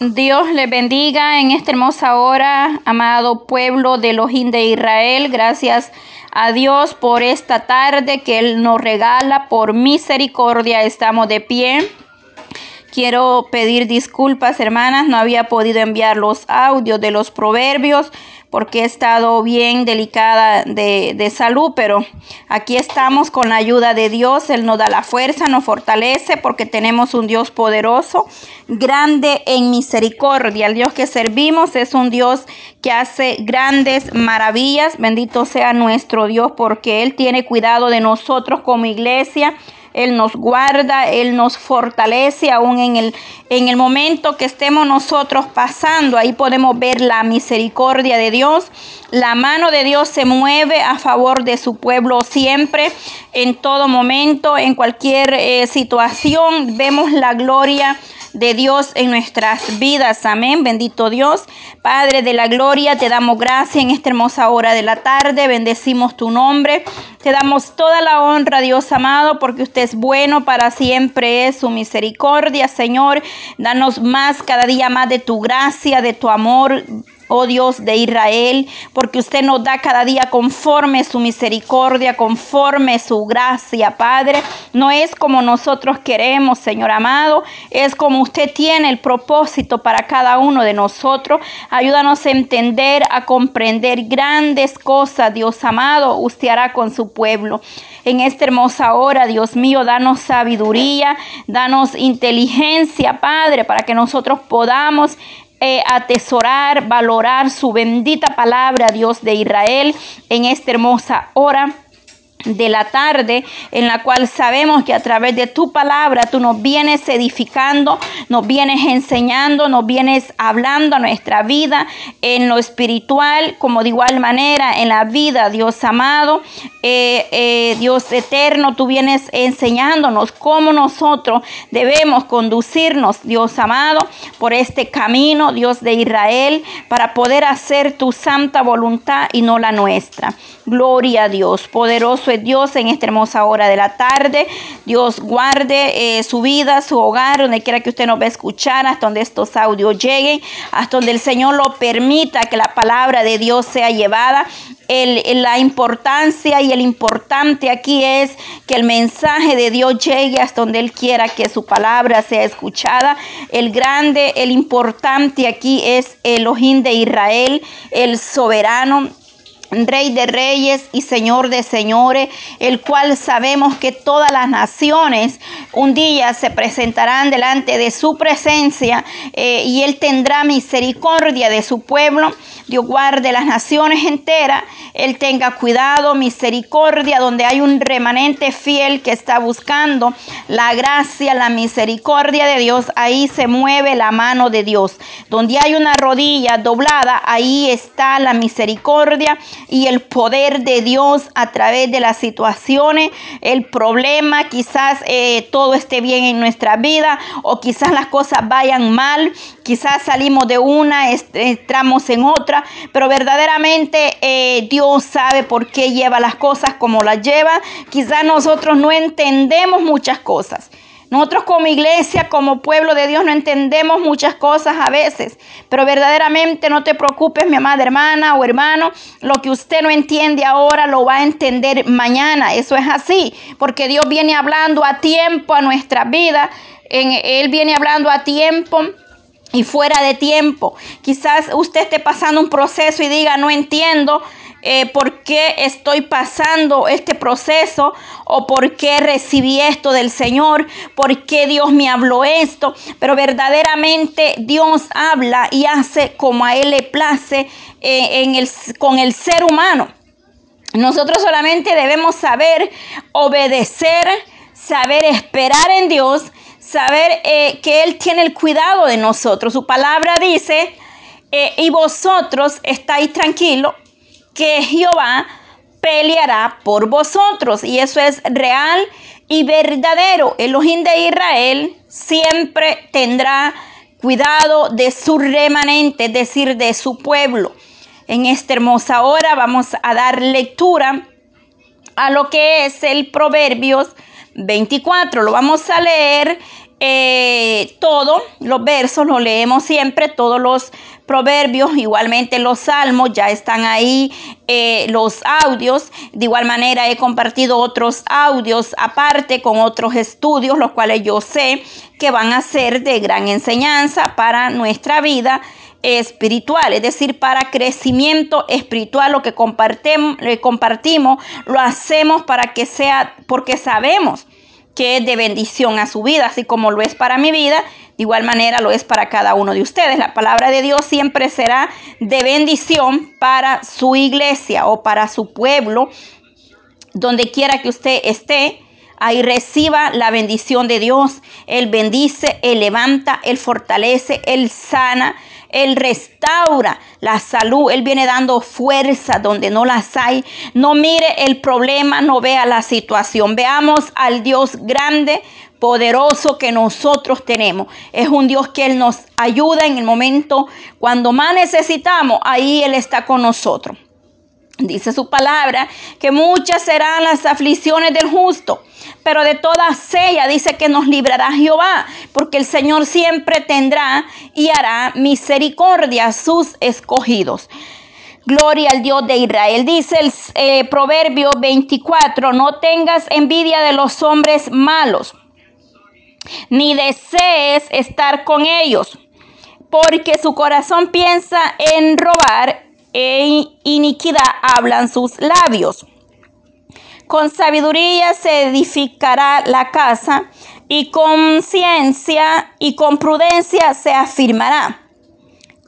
Dios le bendiga en esta hermosa hora, amado pueblo de Elohim de Israel. Gracias a Dios por esta tarde que Él nos regala. Por misericordia estamos de pie. Quiero pedir disculpas, hermanas, no había podido enviar los audios de los proverbios porque he estado bien delicada de, de, salud, pero aquí estamos con la ayuda de Dios. Él nos da la fuerza, nos fortalece porque tenemos un Dios poderoso, grande en misericordia. El Dios que servimos es un Dios que hace grandes maravillas. Bendito sea nuestro Dios porque Él tiene cuidado de nosotros como iglesia. Él nos guarda, Él nos fortalece aún en el, en el momento que estemos nosotros pasando. Ahí podemos ver la misericordia de Dios. La mano de Dios se mueve a favor de su pueblo siempre, en todo momento, en cualquier eh, situación. Vemos la gloria de Dios en nuestras vidas. Amén. Bendito Dios. Padre de la gloria, te damos gracias en esta hermosa hora de la tarde. Bendecimos tu nombre. Te damos toda la honra, Dios amado, porque usted es bueno para siempre. Es su misericordia, Señor. Danos más, cada día más de tu gracia, de tu amor oh Dios de Israel, porque usted nos da cada día conforme su misericordia, conforme su gracia, Padre. No es como nosotros queremos, Señor amado, es como usted tiene el propósito para cada uno de nosotros. Ayúdanos a entender, a comprender grandes cosas, Dios amado, usted hará con su pueblo. En esta hermosa hora, Dios mío, danos sabiduría, danos inteligencia, Padre, para que nosotros podamos eh, atesorar, valorar su bendita palabra, Dios de Israel, en esta hermosa hora de la tarde en la cual sabemos que a través de tu palabra tú nos vienes edificando, nos vienes enseñando, nos vienes hablando a nuestra vida en lo espiritual, como de igual manera en la vida, Dios amado, eh, eh, Dios eterno, tú vienes enseñándonos cómo nosotros debemos conducirnos, Dios amado, por este camino, Dios de Israel, para poder hacer tu santa voluntad y no la nuestra. Gloria a Dios, poderoso es Dios en esta hermosa hora de la tarde. Dios guarde eh, su vida, su hogar, donde quiera que usted nos va a escuchar, hasta donde estos audios lleguen, hasta donde el Señor lo permita que la palabra de Dios sea llevada. El, la importancia y el importante aquí es que el mensaje de Dios llegue hasta donde Él quiera que su palabra sea escuchada. El grande, el importante aquí es el ojín de Israel, el soberano, Rey de reyes y Señor de señores, el cual sabemos que todas las naciones un día se presentarán delante de su presencia eh, y Él tendrá misericordia de su pueblo. Dios guarde las naciones enteras, Él tenga cuidado, misericordia, donde hay un remanente fiel que está buscando la gracia, la misericordia de Dios, ahí se mueve la mano de Dios. Donde hay una rodilla doblada, ahí está la misericordia y el poder de Dios a través de las situaciones, el problema, quizás eh, todo esté bien en nuestra vida o quizás las cosas vayan mal, quizás salimos de una, entramos en otra, pero verdaderamente eh, Dios sabe por qué lleva las cosas como las lleva. Quizás nosotros no entendemos muchas cosas. Nosotros como iglesia, como pueblo de Dios, no entendemos muchas cosas a veces, pero verdaderamente no te preocupes, mi amada hermana o hermano, lo que usted no entiende ahora lo va a entender mañana. Eso es así, porque Dios viene hablando a tiempo a nuestra vida, Él viene hablando a tiempo y fuera de tiempo. Quizás usted esté pasando un proceso y diga, no entiendo, eh, por qué estoy pasando este proceso o por qué recibí esto del Señor, por qué Dios me habló esto, pero verdaderamente Dios habla y hace como a Él le place eh, en el, con el ser humano. Nosotros solamente debemos saber obedecer, saber esperar en Dios, saber eh, que Él tiene el cuidado de nosotros. Su palabra dice, y vosotros estáis tranquilos que Jehová peleará por vosotros. Y eso es real y verdadero. Elohim de Israel siempre tendrá cuidado de su remanente, es decir, de su pueblo. En esta hermosa hora vamos a dar lectura a lo que es el Proverbios 24. Lo vamos a leer eh, todo, los versos los leemos siempre, todos los proverbios, igualmente los salmos, ya están ahí eh, los audios. De igual manera he compartido otros audios aparte con otros estudios, los cuales yo sé que van a ser de gran enseñanza para nuestra vida espiritual, es decir, para crecimiento espiritual, lo que compartimos, compartimos, lo hacemos para que sea, porque sabemos que es de bendición a su vida, así como lo es para mi vida, de igual manera lo es para cada uno de ustedes. La palabra de Dios siempre será de bendición para su iglesia o para su pueblo, donde quiera que usted esté. Ahí reciba la bendición de Dios. Él bendice, Él levanta, Él fortalece, Él sana, él restaura la salud. Él viene dando fuerza donde no las hay. No mire el problema, no vea la situación. Veamos al Dios grande, poderoso que nosotros tenemos. Es un Dios que Él nos ayuda en el momento cuando más necesitamos. Ahí Él está con nosotros. Dice su palabra que muchas serán las aflicciones del justo, pero de todas ellas dice que nos librará Jehová, porque el Señor siempre tendrá y hará misericordia a sus escogidos. Gloria al Dios de Israel. Dice el eh, Proverbio 24, no tengas envidia de los hombres malos, ni desees estar con ellos, porque su corazón piensa en robar e iniquidad hablan sus labios. Con sabiduría se edificará la casa y con ciencia y con prudencia se afirmará.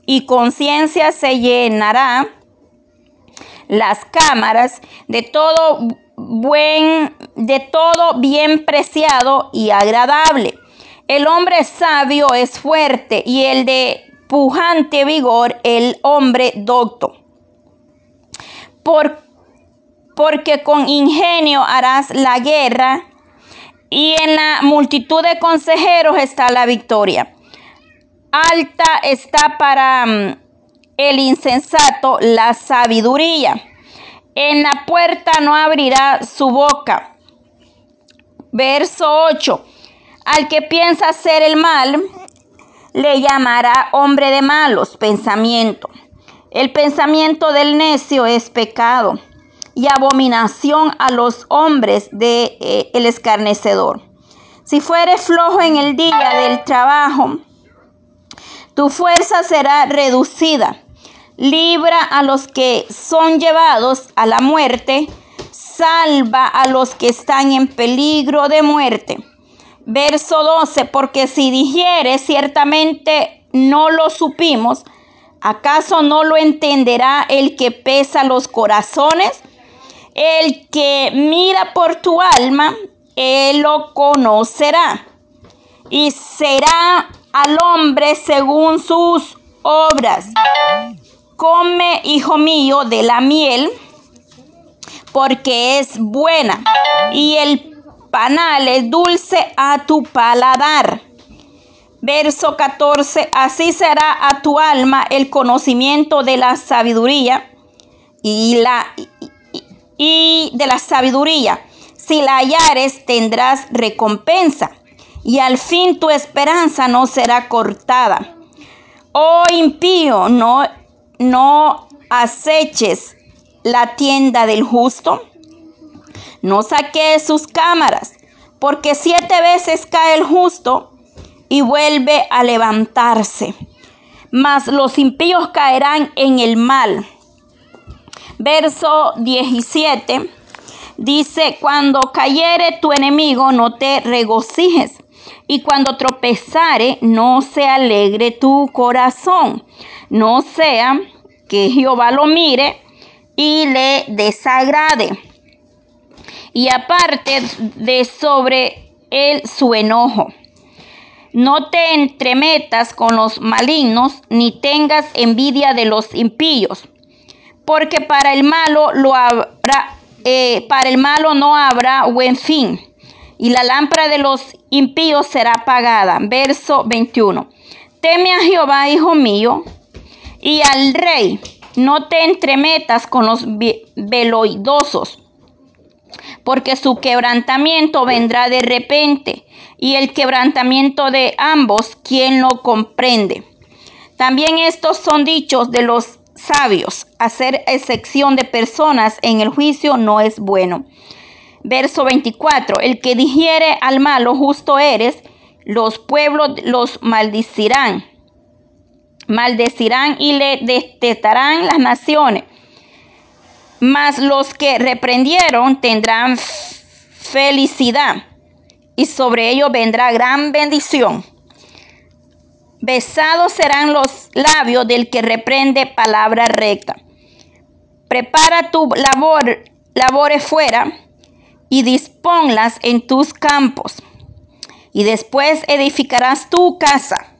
Y con ciencia se llenará las cámaras de todo buen, de todo bien preciado y agradable. El hombre sabio es fuerte y el de pujante vigor el hombre docto. Por, porque con ingenio harás la guerra y en la multitud de consejeros está la victoria. Alta está para mm, el insensato la sabiduría. En la puerta no abrirá su boca. Verso 8. Al que piensa hacer el mal, le llamará hombre de malos pensamientos. El pensamiento del necio es pecado y abominación a los hombres de eh, el escarnecedor. Si fueres flojo en el día del trabajo, tu fuerza será reducida. Libra a los que son llevados a la muerte, salva a los que están en peligro de muerte. Verso 12, porque si dijere ciertamente no lo supimos, ¿acaso no lo entenderá el que pesa los corazones? El que mira por tu alma, él lo conocerá. Y será al hombre según sus obras. Come, hijo mío, de la miel, porque es buena, y el panales dulce a tu paladar. Verso 14, así será a tu alma el conocimiento de la sabiduría y, la, y, de la sabiduría. Si la hallares tendrás recompensa y al fin tu esperanza no será cortada. Oh impío, no, no aceches la tienda del justo no saque sus cámaras, porque siete veces cae el justo y vuelve a levantarse. Mas los impíos caerán en el mal. Verso 17 dice, cuando cayere tu enemigo no te regocijes, y cuando tropezare no se alegre tu corazón, no sea que Jehová lo mire y le desagrade y aparte de sobre él su enojo. No te entremetas con los malignos, ni tengas envidia de los impíos, porque para el malo lo habrá, eh, para el malo no habrá buen fin, y la lámpara de los impíos será apagada. Verso 21. Teme a Jehová, hijo mío, y al rey. No te entremetas con los veloidosos porque su quebrantamiento vendrá de repente, y el quebrantamiento de ambos, ¿quién lo comprende? También estos son dichos de los sabios. Hacer excepción de personas en el juicio no es bueno. Verso 24. El que digiere al malo justo eres, los pueblos los maldicirán. Maldecirán y le detestarán las naciones. Mas los que reprendieron tendrán felicidad y sobre ellos vendrá gran bendición. Besados serán los labios del que reprende palabra recta. Prepara tu labor, labores fuera y disponlas en tus campos. Y después edificarás tu casa.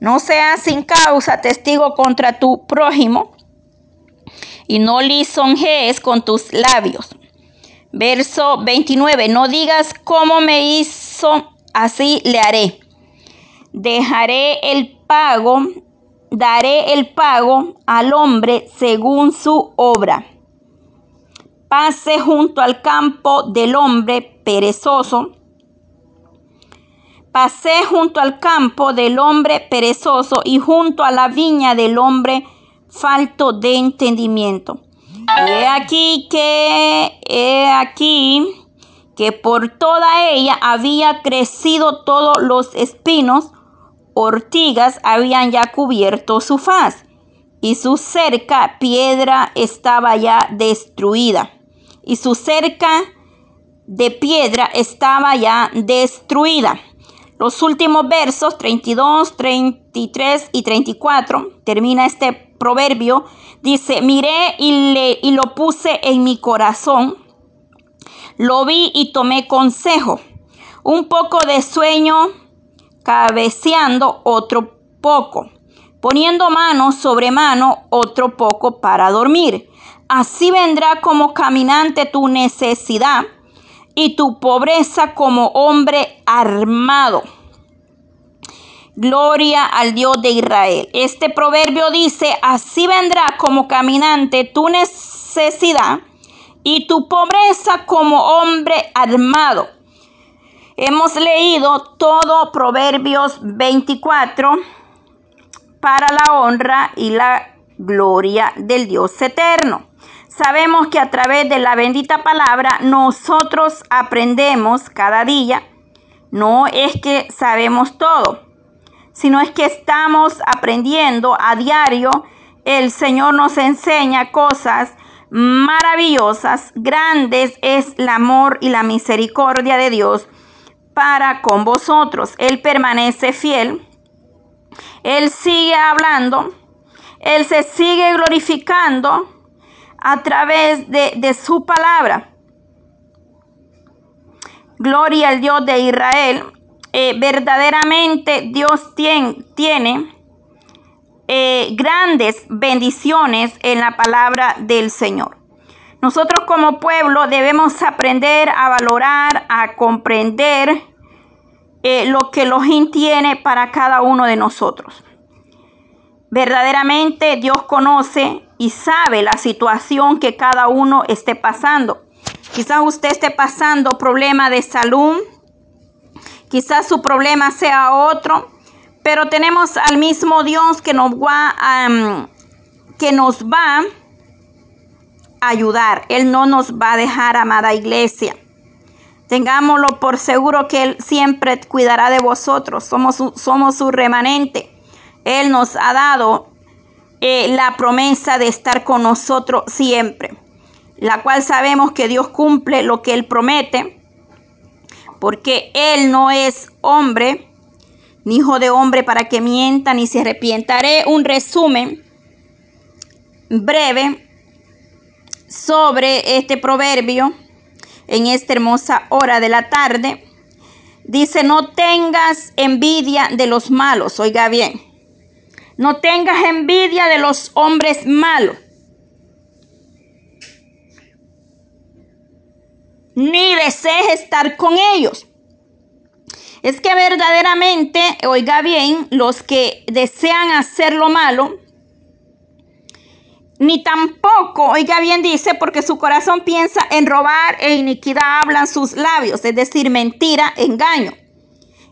No seas sin causa testigo contra tu prójimo y no lisonjees con tus labios. Verso 29. No digas cómo me hizo, así le haré dejaré el pago, daré el pago al hombre según su obra. Pase junto al campo del hombre perezoso. Pasé junto al campo del hombre perezoso y junto a la viña del hombre falto de entendimiento. He aquí que, he aquí que por toda ella había crecido todos los espinos ortigas habían ya cubierto su faz y su cerca piedra estaba ya destruida y su cerca de piedra estaba ya destruida. Los últimos versos 32, 33 y 34 termina este proverbio. Dice, miré y, le, y lo puse en mi corazón. Lo vi y tomé consejo. Un poco de sueño cabeceando otro poco, poniendo mano sobre mano otro poco para dormir. Así vendrá como caminante tu necesidad y tu pobreza como hombre armado. Gloria al Dios de Israel. Este proverbio dice, así vendrá como caminante tu necesidad y tu pobreza como hombre armado. Hemos leído todo Proverbios 24 para la honra y la gloria del Dios eterno. Sabemos que a través de la bendita palabra nosotros aprendemos cada día. No es que sabemos todo, sino es que estamos aprendiendo a diario. El Señor nos enseña cosas maravillosas, grandes es el amor y la misericordia de Dios para con vosotros. Él permanece fiel. Él sigue hablando. Él se sigue glorificando a través de, su palabra. Gloria al Dios de Israel. Eh, verdaderamente Dios tiene, eh, grandes bendiciones en la palabra del Señor. Nosotros como pueblo debemos aprender a valorar, a comprender eh, lo que Elohim tiene para cada uno de nosotros. Verdaderamente Dios conoce y sabe la situación que cada uno esté pasando. Quizás usted esté pasando problema de salud, quizás su problema sea otro, pero tenemos al mismo Dios que nos va a, que nos va ayudar. Él no nos va a dejar, amada iglesia. Tengámoslo por seguro que Él siempre cuidará de vosotros. Somos su, somos su remanente. Él nos ha dado eh, la promesa de estar con nosotros siempre, la cual sabemos que Dios cumple lo que Él promete, porque Él no es hombre, ni hijo de hombre para que mienta ni se arrepienta. Haré un resumen breve sobre este proverbio en esta hermosa hora de la tarde. Dice, no tengas envidia de los malos, oiga bien, no tengas envidia de los hombres malos, ni desees estar con ellos. Es que verdaderamente, oiga bien, los que desean hacer lo malo, ni tampoco, oiga bien, dice, porque su corazón piensa en robar e iniquidad hablan sus labios, es decir, mentira, engaño.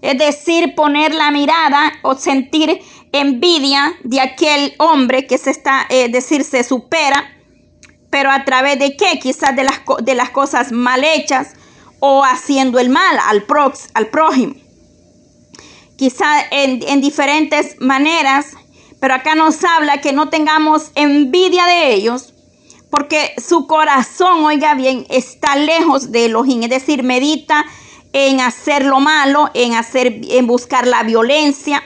Es decir, poner la mirada o sentir envidia de aquel hombre que se está, es eh, decir, se supera, pero a través de qué? Quizás de las, de las cosas mal hechas o haciendo el mal al, al prójimo. Quizás en, en diferentes maneras pero acá nos habla que no tengamos envidia de ellos, porque su corazón, oiga bien, está lejos de Elohim, es decir, medita en hacer lo malo, en hacer, en buscar la violencia,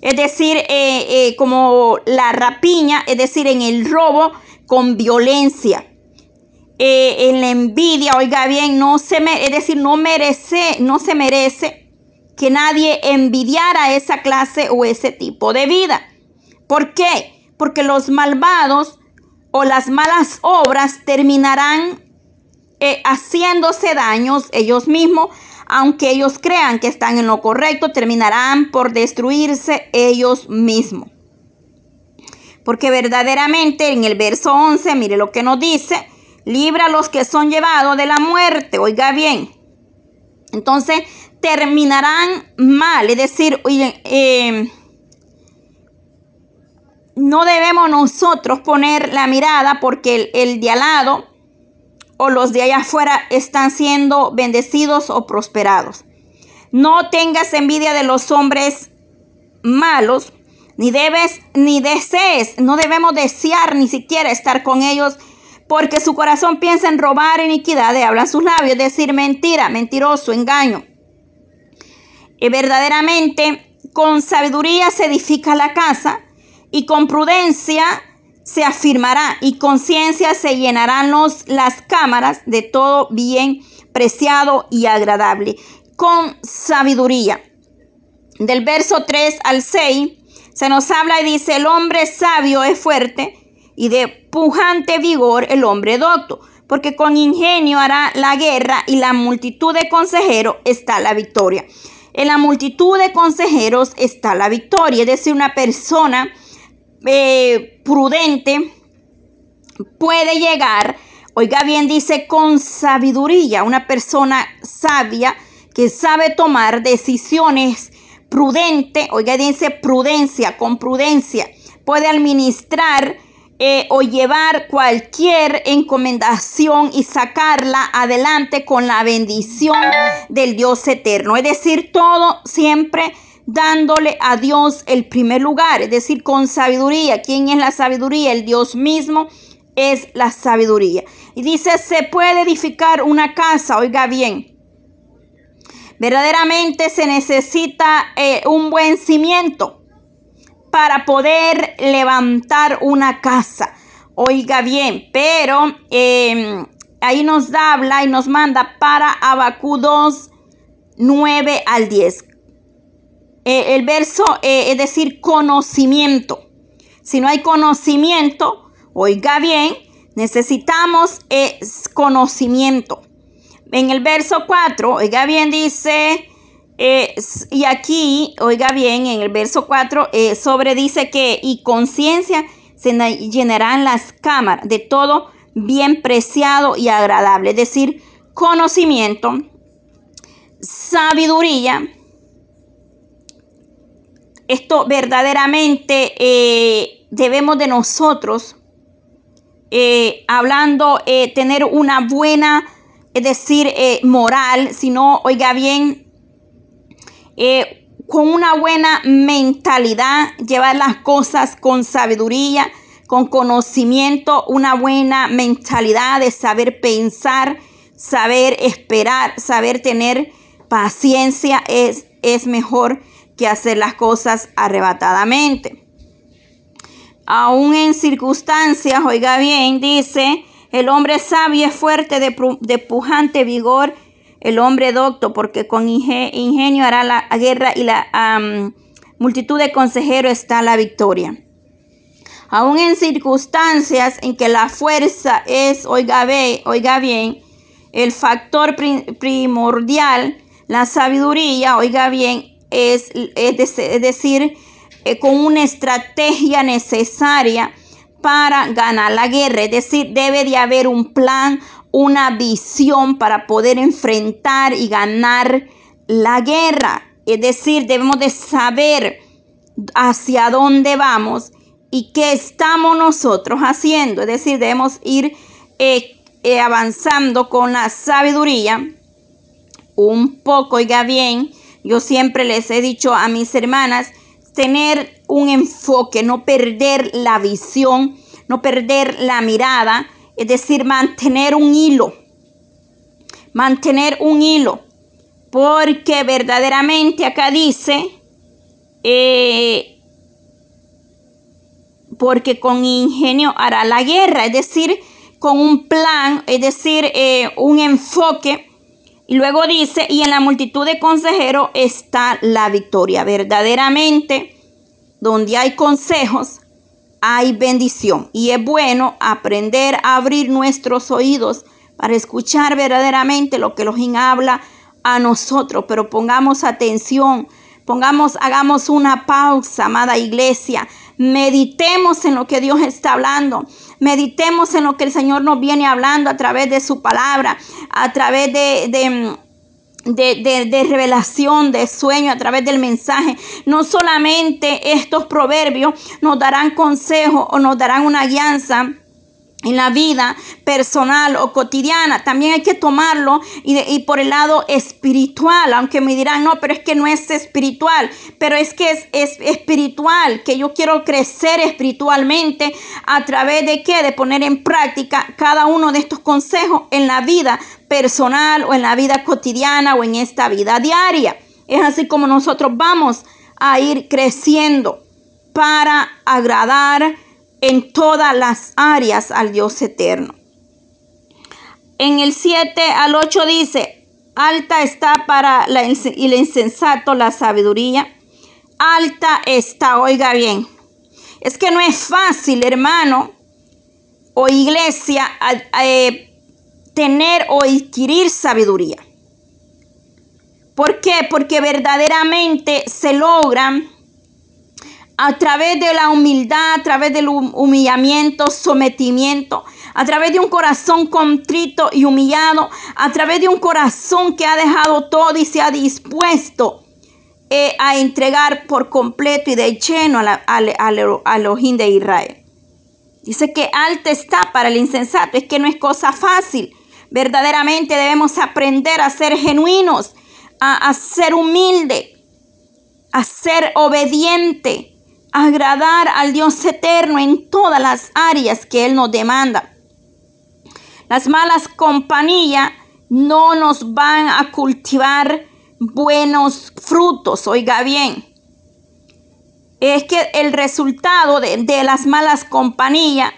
es decir, eh, eh, como la rapiña, es decir, en el robo con violencia. Eh, en la envidia, oiga bien, no se me, es decir, no merece, no se merece que nadie envidiara esa clase o ese tipo de vida. ¿Por qué? Porque los malvados o las malas obras terminarán eh, haciéndose daños ellos mismos, aunque ellos crean que están en lo correcto, terminarán por destruirse ellos mismos. Porque verdaderamente en el verso 11, mire lo que nos dice, libra los que son llevados de la muerte, oiga bien. Entonces terminarán mal, es decir, eh, no debemos nosotros poner la mirada porque el, de al lado o los de allá afuera están siendo bendecidos o prosperados. No tengas envidia de los hombres malos, ni debes, ni desees, no debemos desear ni siquiera estar con ellos, porque su corazón piensa en robar iniquidad, hablan sus labios, decir mentira, mentiroso, engaño. Y verdaderamente, con sabiduría se edifica la casa, y con prudencia se afirmará y con ciencia se llenarán los, las cámaras de todo bien preciado y agradable. Con sabiduría. Del verso 3 al 6 se nos habla y dice, el hombre sabio es fuerte y de pujante vigor el hombre docto, porque con ingenio hará la guerra y la multitud de consejeros está la victoria. En la multitud de consejeros está la victoria, es decir, una persona eh, prudente puede llegar, oiga bien, dice con sabiduría, una persona sabia que sabe tomar decisiones prudente, oiga, dice prudencia, con prudencia, puede administrar eh, o llevar cualquier encomendación y sacarla adelante con la bendición del Dios eterno. Es decir, todo siempre dándole a Dios el primer lugar, es decir, con sabiduría. ¿Quién es la sabiduría? El Dios mismo es la sabiduría. Y dice, se puede edificar una casa, oiga bien. Verdaderamente se necesita eh, un buen cimiento para poder levantar una casa. Oiga bien, pero em, ahí nos habla y nos manda para Abacú 2, 9 al 10. Eh, el verso, eh, es decir, conocimiento. Si no hay conocimiento, oiga bien, necesitamos conocimiento. En el verso 4, oiga bien, dice, y aquí, oiga bien, en el verso 4, sobre dice que, y conciencia se llenarán las cámaras de todo bien preciado y agradable. Es decir, conocimiento, sabiduría, esto verdaderamente eh, debemos de nosotros, eh, hablando, eh, tener una buena, es decir, moral, sino, oiga bien, con una buena mentalidad, llevar las cosas con sabiduría, con conocimiento, una buena mentalidad de saber pensar, saber esperar, saber tener paciencia es, es mejor que hacer las cosas arrebatadamente. Aún en circunstancias, oiga bien, dice, el hombre sabio es fuerte de, pujante vigor, el hombre docto, porque con ingenio hará la guerra y la multitud de consejeros está la victoria. Aún en circunstancias en que la fuerza es, oiga, oiga bien, el factor primordial, la sabiduría, oiga bien, es, decir, eh, con una estrategia necesaria para ganar la guerra. Es decir, debe de haber un plan, una visión para poder enfrentar y ganar la guerra. Es decir, debemos de saber hacia dónde vamos y qué estamos nosotros haciendo. Es decir, debemos ir eh, eh, avanzando con la sabiduría un poco, oiga bien, yo siempre les he dicho a mis hermanas, tener un enfoque, no perder la visión, no perder la mirada, es decir, mantener un hilo, mantener un hilo, porque verdaderamente acá dice, eh, porque con ingenio hará la guerra, es decir, con un plan, es decir, eh, un enfoque y luego dice, y en la multitud de consejeros está la victoria. Verdaderamente, donde hay consejos, hay bendición. Y es bueno aprender a abrir nuestros oídos para escuchar verdaderamente lo que Elohim habla a nosotros. Pero pongamos atención, pongamos, hagamos una pausa, amada iglesia. Meditemos en lo que Dios está hablando. Meditemos en lo que el Señor nos viene hablando a través de su palabra, a través de, de revelación, de sueño, a través del mensaje. No solamente estos proverbios nos darán consejo o nos darán una guianza en la vida personal o cotidiana. También hay que tomarlo y, por el lado espiritual, aunque me dirán, no, pero es que no es espiritual, pero es que es, es espiritual, que yo quiero crecer espiritualmente a través de qué? De poner en práctica cada uno de estos consejos en la vida personal o en la vida cotidiana o en esta vida diaria. Es así como nosotros vamos a ir creciendo para agradar en todas las áreas al Dios eterno. En el 7 al 8 dice, alta está para la, el insensato la sabiduría. Alta está, oiga bien. Es que no es fácil, hermano o iglesia, eh, tener o adquirir sabiduría. ¿Por qué? Porque verdaderamente se logran a través de la humildad, a través del humillamiento, sometimiento, a través de un corazón contrito y humillado, a través de un corazón que ha dejado todo y se ha dispuesto eh, a entregar por completo y de lleno a, los de Israel. Dice que alta está para el insensato, es que no es cosa fácil. Verdaderamente debemos aprender a ser genuinos, a, a ser humilde, a ser obediente agradar al Dios eterno en todas las áreas que Él nos demanda. Las malas compañías no nos van a cultivar buenos frutos, oiga bien. Es que el resultado de, las malas compañías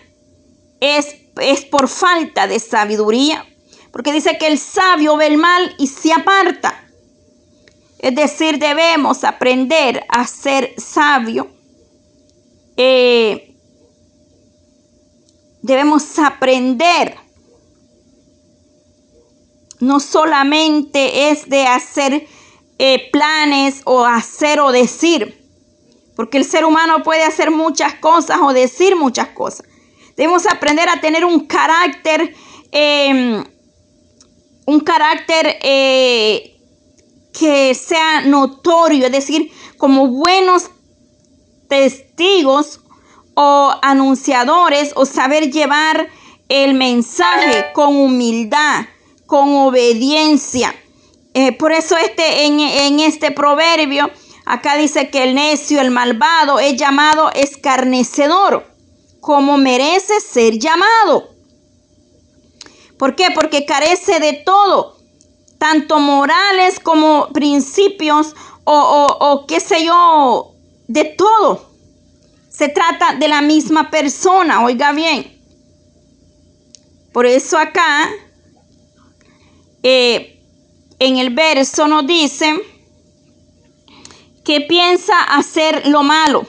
es, es por falta de sabiduría. Porque dice que el sabio ve el mal y se aparta. Es decir, debemos aprender a ser sabio eh, debemos aprender. No solamente es de hacer eh, planes o hacer o decir, porque el ser humano puede hacer muchas cosas o decir muchas cosas. Debemos aprender a tener un carácter, em, un carácter eh, que sea notorio, es decir, como buenos testigos o anunciadores o saber llevar el mensaje con humildad, con obediencia. Eh, por eso este, en, en este proverbio, acá dice que el necio, el malvado, es llamado escarnecedor, como merece ser llamado. ¿Por qué? Porque carece de todo, tanto morales como principios o, o, o qué sé yo, de todo. Se trata de la misma persona, oiga bien. Por eso acá, eh, en el verso nos dice que piensa hacer lo malo.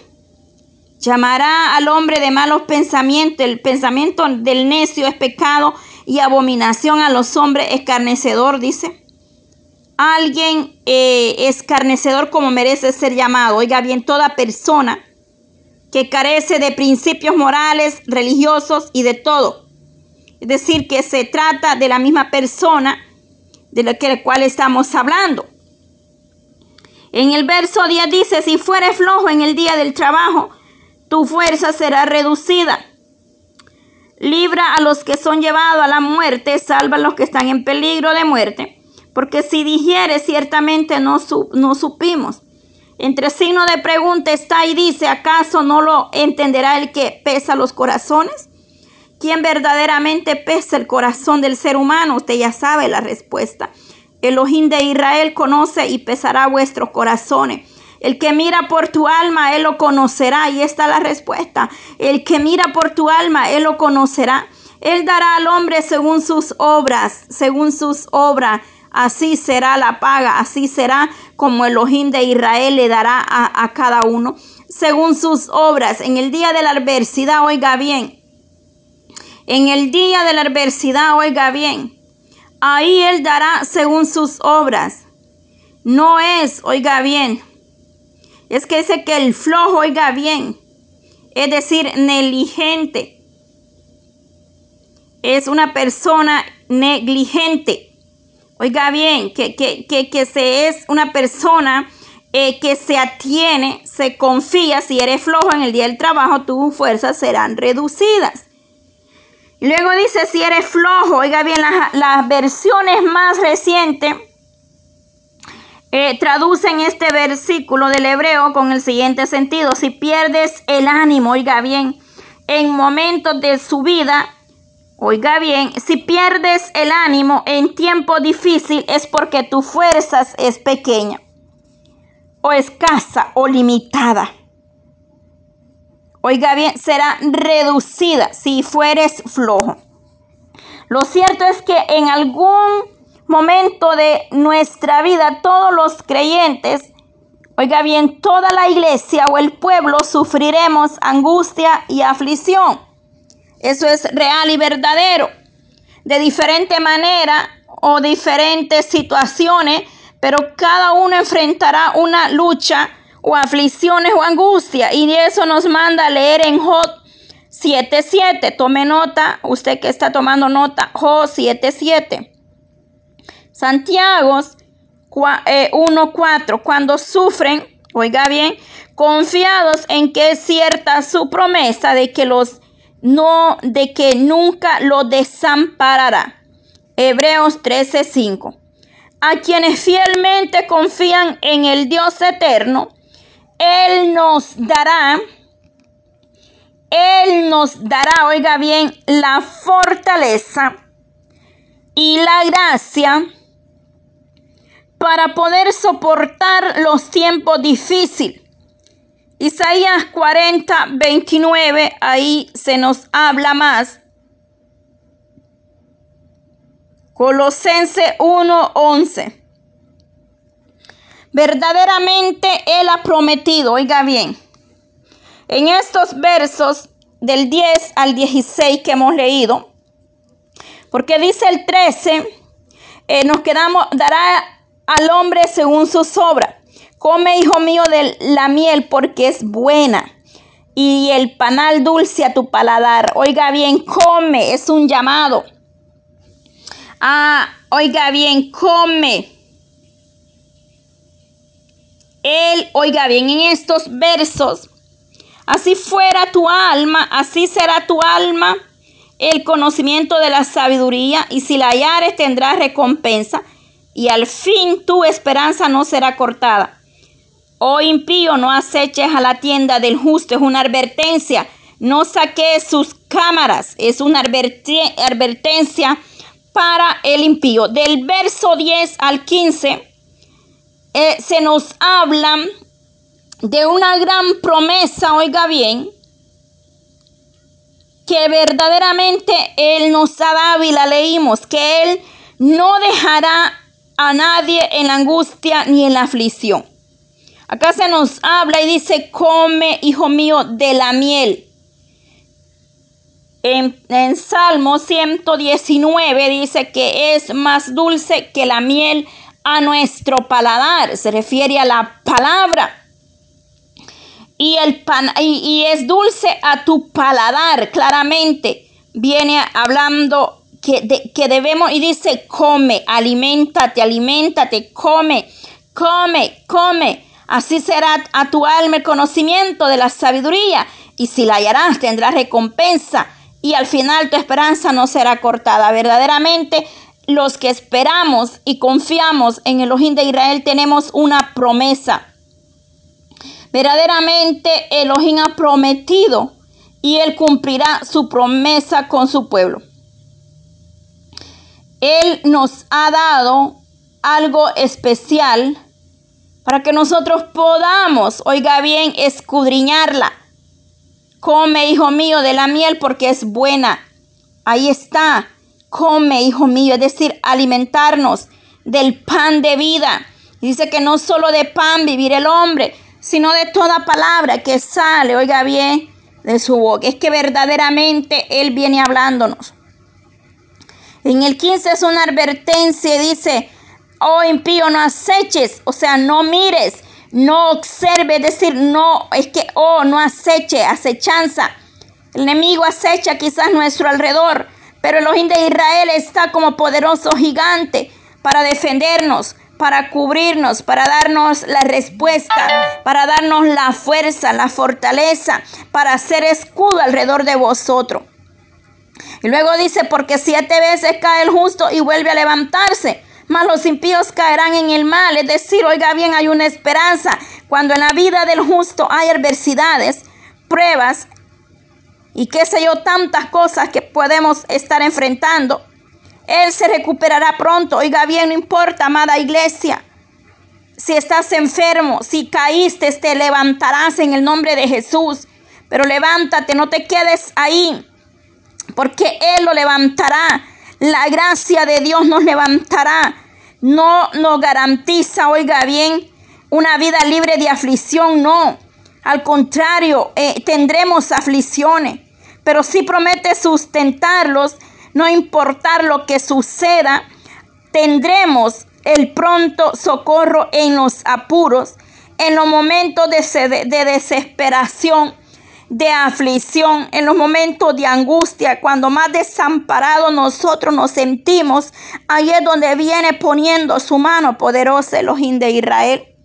Llamará al hombre de malos pensamientos. El pensamiento del necio es pecado y abominación a los hombres escarnecedor, dice alguien eh, escarnecedor como merece ser llamado. Oiga bien, toda persona que carece de principios morales, religiosos y de todo. Es decir, que se trata de la misma persona de la que, cual estamos hablando. En el verso 10 dice, si fueres flojo en el día del trabajo, tu fuerza será reducida. Libra a los que son llevados a la muerte, salva a los que están en peligro de muerte. Porque si digiere, ciertamente no, supimos. Entre signo de pregunta está y dice, ¿acaso no lo entenderá el que pesa los corazones? ¿Quién verdaderamente pesa el corazón del ser humano? Usted ya sabe la respuesta. Elohim de Israel conoce y pesará vuestros corazones. El que mira por tu alma, él lo conocerá. Y esta es la respuesta. El que mira por tu alma, él lo conocerá. Él dará al hombre según sus obras, según sus obras. Así será la paga, así será como Elohim de Israel le dará a, a cada uno, según sus obras. En el día de la adversidad, oiga bien, en el día de la adversidad, oiga bien, ahí Él dará según sus obras. No es, oiga bien, es que dice que el flojo, oiga bien, es decir, negligente. Es una persona negligente. Oiga bien, que, que, que, que se es una persona eh, que se atiene, se confía. Si eres flojo en el día del trabajo, tus fuerzas serán reducidas. Y luego dice, si eres flojo, oiga bien, las, las versiones más recientes eh, traducen este versículo del hebreo con el siguiente sentido. Si pierdes el ánimo, oiga bien, en momentos de su vida, oiga bien, si pierdes el ánimo en tiempo difícil es porque tu fuerzas es pequeña o escasa o limitada. Oiga bien, será reducida si fueres flojo. Lo cierto es que en algún momento de nuestra vida, todos los creyentes, oiga bien, toda la iglesia o el pueblo sufriremos angustia y aflicción. Eso es real y verdadero. De diferente manera o diferentes situaciones, pero cada uno enfrentará una lucha o aflicciones o angustia. Y eso nos manda a leer en Job 7.7. Tome nota, usted que está tomando nota, Job 7.7. Santiago 1.4, eh, cuando sufren, oiga bien, confiados en que es cierta su promesa de que los no, de que nunca lo desamparará. Hebreos 13:5. A quienes fielmente confían en el Dios eterno, Él nos dará, Él nos dará, oiga bien, la fortaleza y la gracia para poder soportar los tiempos difíciles. Isaías 40, 29, ahí se nos habla más. Colosense 1, 11. Verdaderamente Él ha prometido, oiga bien, en estos versos del 10 al 16 que hemos leído, porque dice el 13, eh, nos quedamos, dará al hombre según sus obras. Come, hijo mío, de la miel porque es buena y el panal dulce a tu paladar. Oiga bien, come, es un llamado. Ah, oiga bien, come. Él, oiga bien, en estos versos, así fuera tu alma, así será tu alma el conocimiento de la sabiduría, y si la hallares tendrás recompensa y al fin tu esperanza no será cortada. Oh impío, no aceches a la tienda del justo, es una advertencia. No saques sus cámaras, es una advertencia para el impío. Del verso 10 al 15 eh, se nos habla de una gran promesa, oiga bien, que verdaderamente Él nos ha dado y la leímos, que Él no dejará a nadie en la angustia ni en la aflicción. Acá se nos habla y dice, come, hijo mío, de la miel. En, Salmo 119 dice que es más dulce que la miel a nuestro paladar. Se refiere a la palabra. y, el pan, y, es dulce a tu paladar, claramente. Viene hablando que, que debemos, y dice, come, alimentate, alimentate, come, come, come. Así será a tu alma el conocimiento de la sabiduría, y si la hallarás tendrás recompensa, y al final tu esperanza no será cortada. Verdaderamente, los que esperamos y confiamos en el Ojín de Israel tenemos una promesa. Verdaderamente Elohim ha prometido y Él cumplirá su promesa con su pueblo. Él nos ha dado algo especial para que nosotros podamos, oiga bien, escudriñarla. Come, hijo mío, de la miel porque es buena. Ahí está. Come, hijo mío, es decir, alimentarnos del pan de vida. Dice que no solo de pan vivir el hombre, sino de toda palabra que sale, oiga bien, de su boca. Es que verdaderamente Él viene hablándonos. En el 15 es una advertencia, dice, oh impío, no aceches, o sea, no mires, no observe, es decir, no, es que, oh, no aceche, acechanza. El enemigo acecha quizás nuestro alrededor, pero el ojín de Israel está como poderoso gigante para defendernos, para cubrirnos, para darnos la respuesta, para darnos la fuerza, la fortaleza, para hacer escudo alrededor de vosotros. Y luego dice, porque siete veces cae el justo y vuelve a levantarse, mas los impíos caerán en el mal. Es decir, oiga bien, hay una esperanza. Cuando en la vida del justo hay adversidades, pruebas y qué sé yo, tantas cosas que podemos estar enfrentando, él se recuperará pronto. Oiga bien, no importa, amada iglesia. Si estás enfermo, si caíste, te levantarás en el nombre de Jesús. Pero levántate, no te quedes ahí, porque Él lo levantará. La gracia de Dios nos levantará. No nos garantiza, oiga bien, una vida libre de aflicción, no. Al contrario, eh, tendremos aflicciones, pero sí promete sustentarlos no importar lo que suceda, tendremos el pronto socorro en los apuros, en los momentos de, desesperación, de aflicción, en los momentos de angustia, cuando más desamparados nosotros nos sentimos, ahí es donde viene poniendo su mano poderosa el de Israel.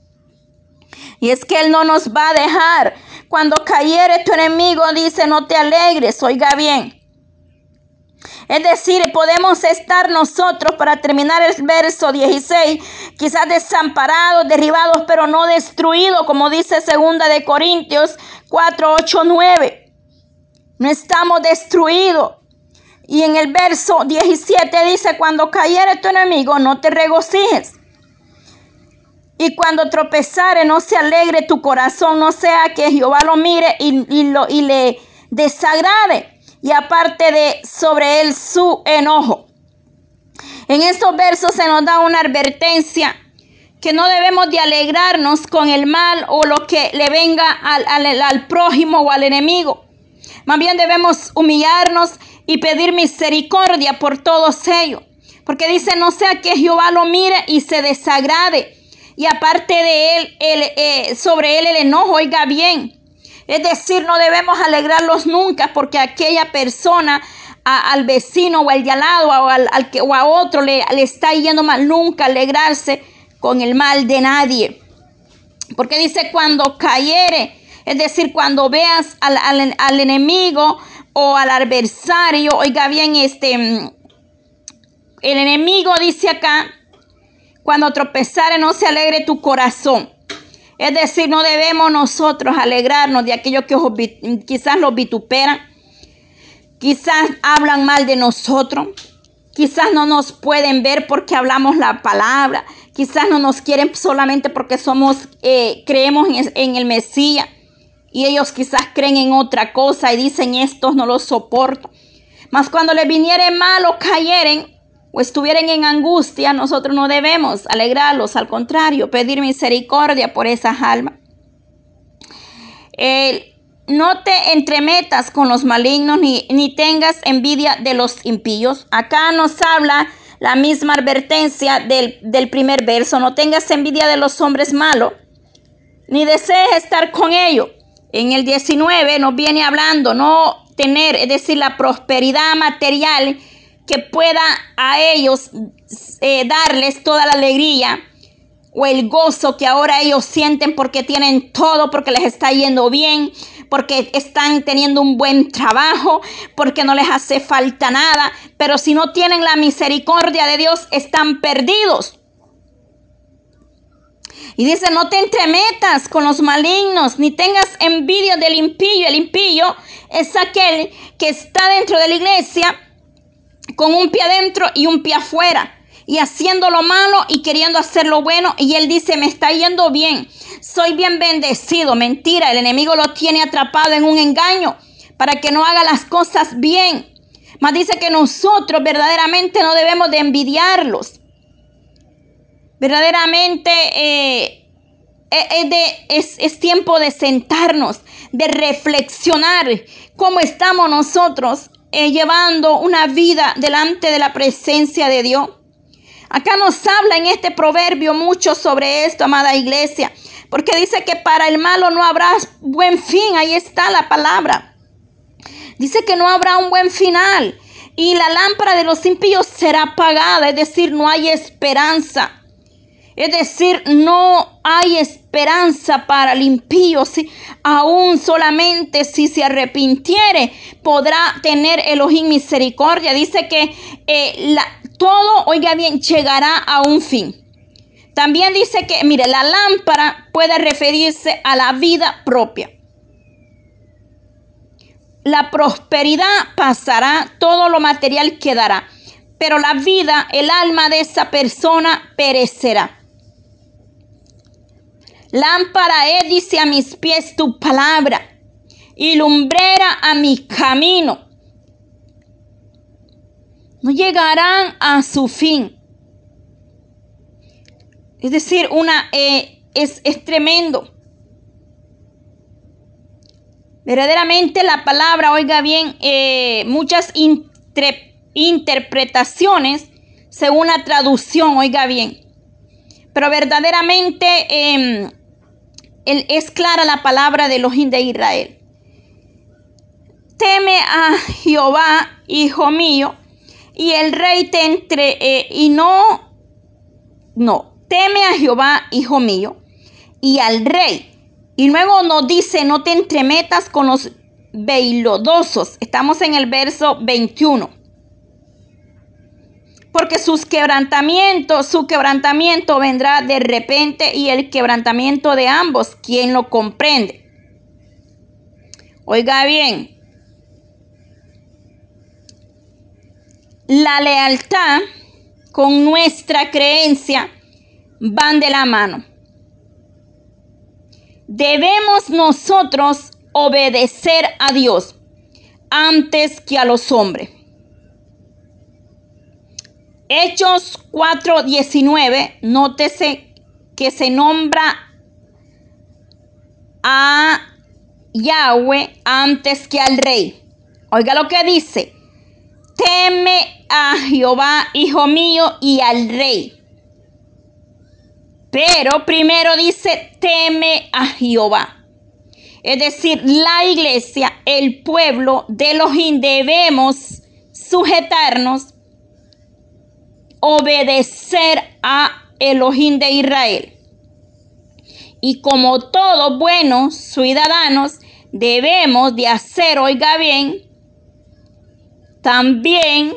Y es que Él no nos va a dejar. Cuando cayere tu enemigo, dice, no te alegres, oiga bien. Es decir, podemos estar nosotros, para terminar el verso 16, quizás desamparados, derribados, pero no destruidos, como dice segunda de Corintios 4, 8, 9. No estamos destruidos. Y en el verso 17 dice, cuando cayere tu enemigo, no te regocijes. Y cuando tropezare, no se alegre tu corazón, no sea que Jehová lo mire y, lo, y le desagrade y aparte de sobre él su enojo. En estos versos se nos da una advertencia que no debemos de alegrarnos con el mal o lo que le venga al, al, prójimo o al enemigo. Más bien debemos humillarnos y pedir misericordia por todos ellos. Porque dice, no sea que Jehová lo mire y se desagrade. Y aparte de él, el, eh, sobre él el enojo, oiga bien. Es decir, no debemos alegrarlos nunca porque aquella persona, al vecino o al de al lado o, al, o a otro le, le está yendo mal, nunca alegrarse con el mal de nadie. Porque dice cuando cayere, es decir, cuando veas al, al, enemigo o al adversario, oiga bien, este, el enemigo dice acá, cuando tropezare no se alegre tu corazón. Es decir, no debemos nosotros alegrarnos de aquellos que quizás los vituperan, quizás hablan mal de nosotros, quizás no nos pueden ver porque hablamos la palabra, quizás no nos quieren solamente porque somos, eh, creemos en, el Mesías y ellos quizás creen en otra cosa y dicen estos no los soporto. Mas cuando les viniere mal o cayeren, o estuvieran en angustia, nosotros no debemos alegrarlos, al contrario, pedir misericordia por esas almas. no te entremetas con los malignos ni, ni tengas envidia de los impíos. Acá nos habla la misma advertencia del, del primer verso. No tengas envidia de los hombres malos, ni desees estar con ellos. En el 19 nos viene hablando, no tener, es decir, la prosperidad material que pueda a ellos eh, darles toda la alegría o el gozo que ahora ellos sienten porque tienen todo, porque les está yendo bien, porque están teniendo un buen trabajo, porque no les hace falta nada, pero si no tienen la misericordia de Dios, están perdidos. Y dice, no te entremetas con los malignos, ni tengas envidia del impío. El impío es aquel que está dentro de la iglesia con un pie adentro y un pie afuera y haciendo lo malo y queriendo hacer lo bueno. Y él dice, me está yendo bien, soy bien bendecido. Mentira, el enemigo lo tiene atrapado en un engaño para que no haga las cosas bien. Mas dice que nosotros verdaderamente no debemos de envidiarlos. Verdaderamente eh, es, es tiempo de sentarnos, de reflexionar cómo estamos nosotros eh, llevando una vida delante de la presencia de Dios. Acá nos habla en este proverbio mucho sobre esto, amada iglesia, porque dice que para el malo no habrá buen fin, ahí está la palabra. Dice que no habrá un buen final y la lámpara de los impíos será apagada, es decir, no hay esperanza. Es decir, no hay esperanza para el impío. Si, aún solamente si se arrepintiere, podrá tener Elohim misericordia. Dice que eh, todo, oiga bien, llegará a un fin. También dice que, mire, la lámpara puede referirse a la vida propia. La prosperidad pasará, todo lo material quedará, pero la vida, el alma de esa persona perecerá. Lámpara es, dice a mis pies tu palabra, y lumbrera a mi camino no llegarán a su fin. Es decir, una, eh, es, es tremendo. Verdaderamente la palabra, oiga bien, eh, muchas interpretaciones según la traducción, oiga bien. Pero verdaderamente em, es clara la palabra de los de Israel. Teme a Jehová, hijo mío, y el rey te entre eh, y no, no, teme a Jehová, hijo mío, y al rey. Y luego nos dice, no te entremetas con los veilodosos. Estamos en el verso 21. Porque sus quebrantamientos, su quebrantamiento vendrá de repente y el quebrantamiento de ambos, ¿quién lo comprende? Oiga bien, la lealtad con nuestra creencia van de la mano. Debemos nosotros obedecer a Dios antes que a los hombres. Hechos 4:19, nótese que se nombra a Yahweh antes que al rey. Oiga lo que dice. Teme a Jehová, hijo mío, y al rey. Pero primero dice, teme a Jehová. Es decir, la iglesia, el pueblo de Elohim debemos sujetarnos, obedecer a Elohim de Israel. Y como todos buenos ciudadanos, debemos de hacer, oiga bien, también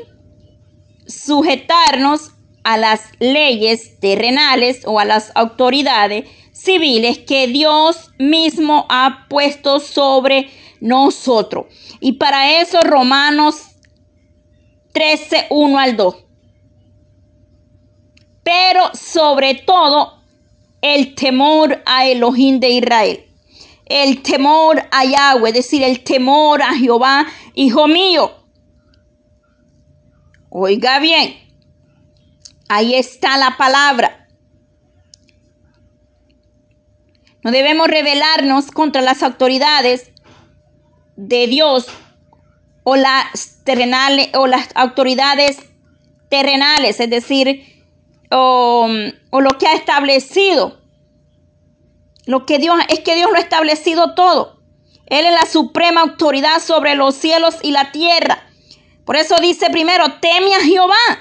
sujetarnos a las leyes terrenales o a las autoridades civiles que Dios mismo ha puesto sobre nosotros. Y para eso Romanos 13, 1 al 2. Pero sobre todo el temor a Elohim de Israel. El temor a Yahweh, es decir, el temor a Jehová, hijo mío Oiga bien, ahí está la palabra. No debemos rebelarnos contra las autoridades de Dios o las terrenales o las autoridades terrenales, es decir, o, o lo que ha establecido. Lo que Dios es que Dios lo ha establecido todo. Él es la suprema autoridad sobre los cielos y la tierra. Por eso dice primero, teme a Jehová.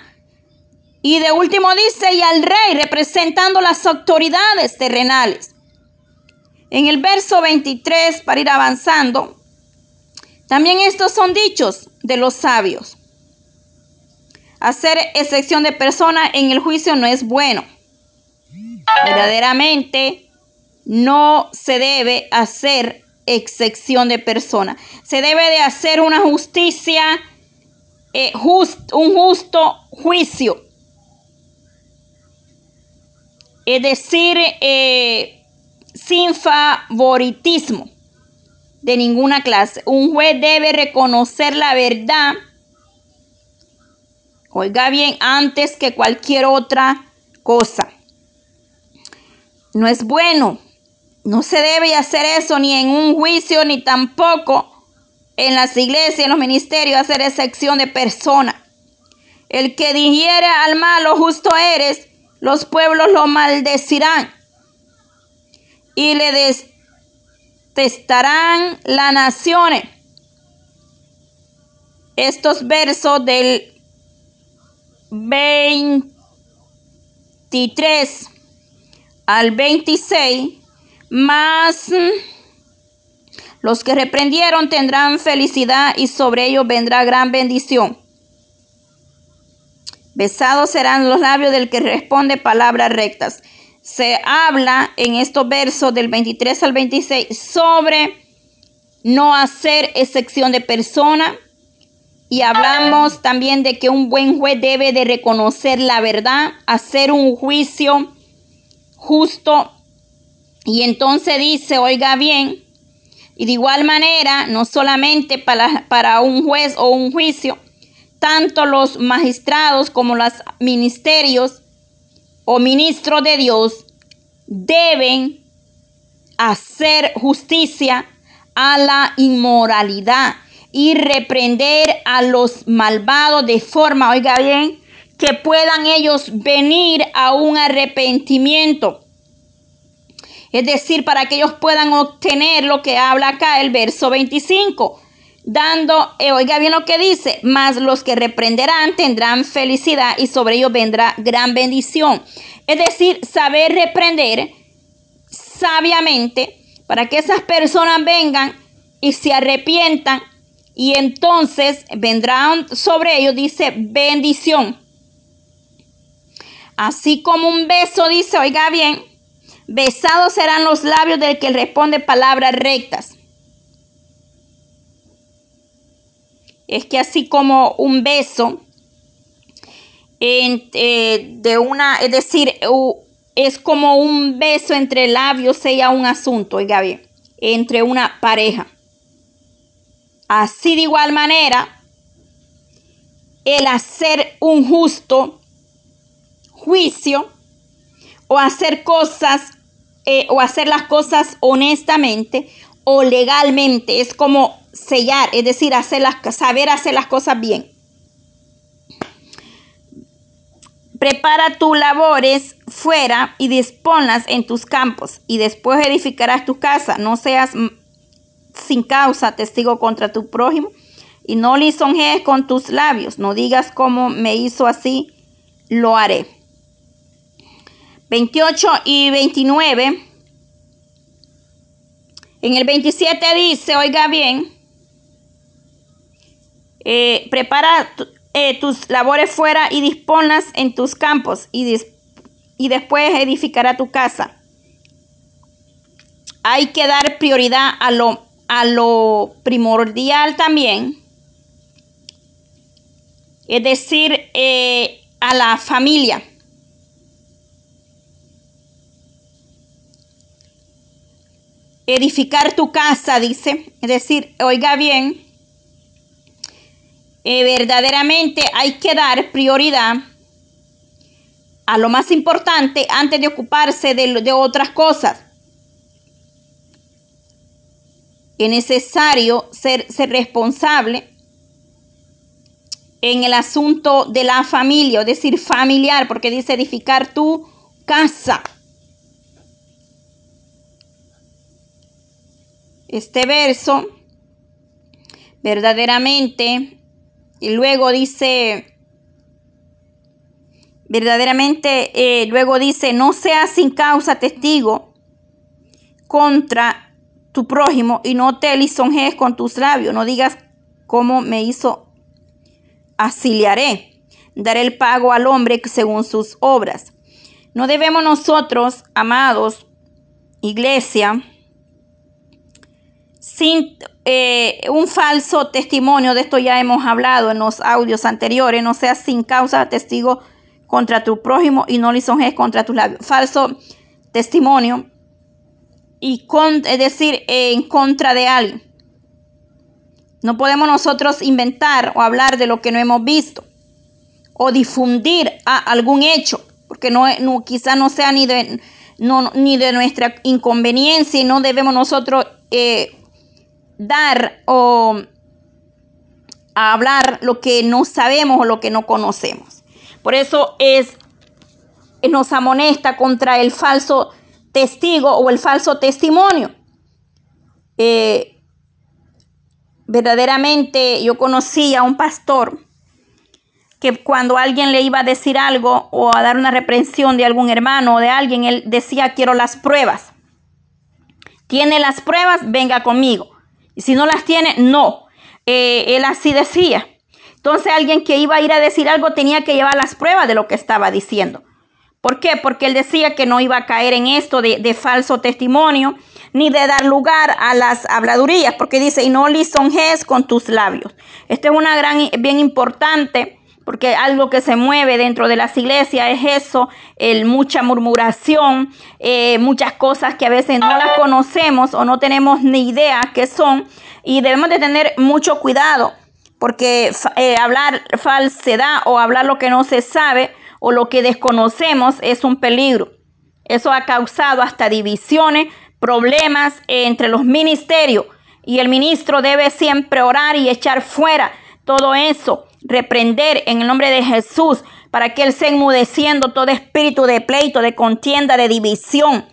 Y de último dice, y al rey, representando las autoridades terrenales. En el verso 23, para ir avanzando, también estos son dichos de los sabios. Hacer excepción de persona en el juicio no es bueno. Verdaderamente no se debe hacer excepción de persona. Se debe de hacer una justicia, eh, un justo juicio. Es decir, eh, sin favoritismo de ninguna clase. Un juez debe reconocer la verdad, oiga bien, antes que cualquier otra cosa. No es bueno, no se debe hacer eso ni en un juicio, ni tampoco en las iglesias, en los ministerios, hacer excepción de persona. El que digiere al malo justo eres, los pueblos lo maldecirán y le detestarán las naciones. Estos versos del 23 al 26, más los que reprendieron tendrán felicidad y sobre ellos vendrá gran bendición. Besados serán los labios del que responde palabras rectas se habla en estos versos del 23 al 26 sobre no hacer excepción de persona y hablamos también de que un buen juez debe de reconocer la verdad, hacer un juicio justo. Y entonces dice, oiga bien, y de igual manera, no solamente para, para un juez o un juicio, tanto los magistrados como los ministerios o ministros de Dios deben hacer justicia a la inmoralidad y reprender a los malvados de forma, oiga bien, que puedan ellos venir a un arrepentimiento. Es decir, para que ellos puedan obtener lo que habla acá el verso 25 dando, eh, oiga bien lo que dice, mas los que reprenderán tendrán felicidad y sobre ellos vendrá gran bendición. Es decir, saber reprender sabiamente para que esas personas vengan y se arrepientan y entonces vendrán sobre ellos, dice, bendición. Así como un beso, dice, oiga bien, besados serán los labios del que responde palabras rectas. es que así como un beso eh, de una, es decir, es como un beso entre labios, sea un asunto, oiga bien, entre una pareja. Así de igual manera, el hacer un justo juicio o hacer cosas eh, o hacer las cosas honestamente o legalmente es como sellar, es decir, hacer las, saber hacer las cosas bien. Prepara tus labores fuera y disponlas en tus campos y después edificarás tu casa. No seas sin causa testigo contra tu prójimo y no lisonjees con tus labios. No digas cómo me hizo así, lo haré. 28 y 29. En el 27 dice, oiga bien, eh, prepara eh, tus labores fuera y disponlas en tus campos y, y después edificará tu casa. Hay que dar prioridad a lo, a lo primordial también. Es decir, eh, a la familia. Edificar tu casa, dice. Es decir, oiga bien, eh, verdaderamente hay que dar prioridad a lo más importante antes de ocuparse de, de otras cosas. Es necesario ser, ser responsable en el asunto de la familia, es decir, familiar, porque dice edificar tu casa. este verso, verdaderamente, y luego dice, verdaderamente, eh, luego dice, no seas sin causa testigo contra tu prójimo y no te lisonjees con tus labios, no digas cómo me hizo, haré, daré el pago al hombre según sus obras. No debemos nosotros, amados, iglesia, sin eh, un falso testimonio, de esto ya hemos hablado en los audios anteriores, no seas sin causa testigo contra tu prójimo y no lisonjes contra tus labios. Falso testimonio y con, es decir, en contra de alguien. No podemos nosotros inventar o hablar de lo que no hemos visto o difundir a algún hecho porque no, no quizá no sea ni de, no, ni de nuestra inconveniencia y no debemos nosotros eh, dar o hablar lo que no sabemos o lo que no conocemos. Por eso es, nos amonesta contra el falso testigo o el falso testimonio. Eh, verdaderamente yo conocí a un pastor que cuando alguien le iba a decir algo o a dar una reprensión de algún hermano o de alguien, él decía, quiero las pruebas. ¿Tiene las pruebas? Venga conmigo. Y si no las tiene, no. Eh, él así decía. Entonces alguien que iba a ir a decir algo tenía que llevar las pruebas de lo que estaba diciendo. ¿Por qué? Porque él decía que no iba a caer en esto de, falso testimonio, ni de dar lugar a las habladurías, porque dice, y no lisonjes con tus labios. Esto es una gran, bien importante porque algo que se mueve dentro de las iglesias es eso, el, mucha murmuración, eh, muchas cosas que a veces no las conocemos o no tenemos ni idea qué son y debemos de tener mucho cuidado porque eh, hablar falsedad o hablar lo que no se sabe o lo que desconocemos es un peligro. Eso ha causado hasta divisiones, problemas entre los ministerios y el ministro debe siempre orar y echar fuera todo eso reprender en el nombre de Jesús para que Él sea enmudeciendo todo espíritu de pleito, de contienda, de división,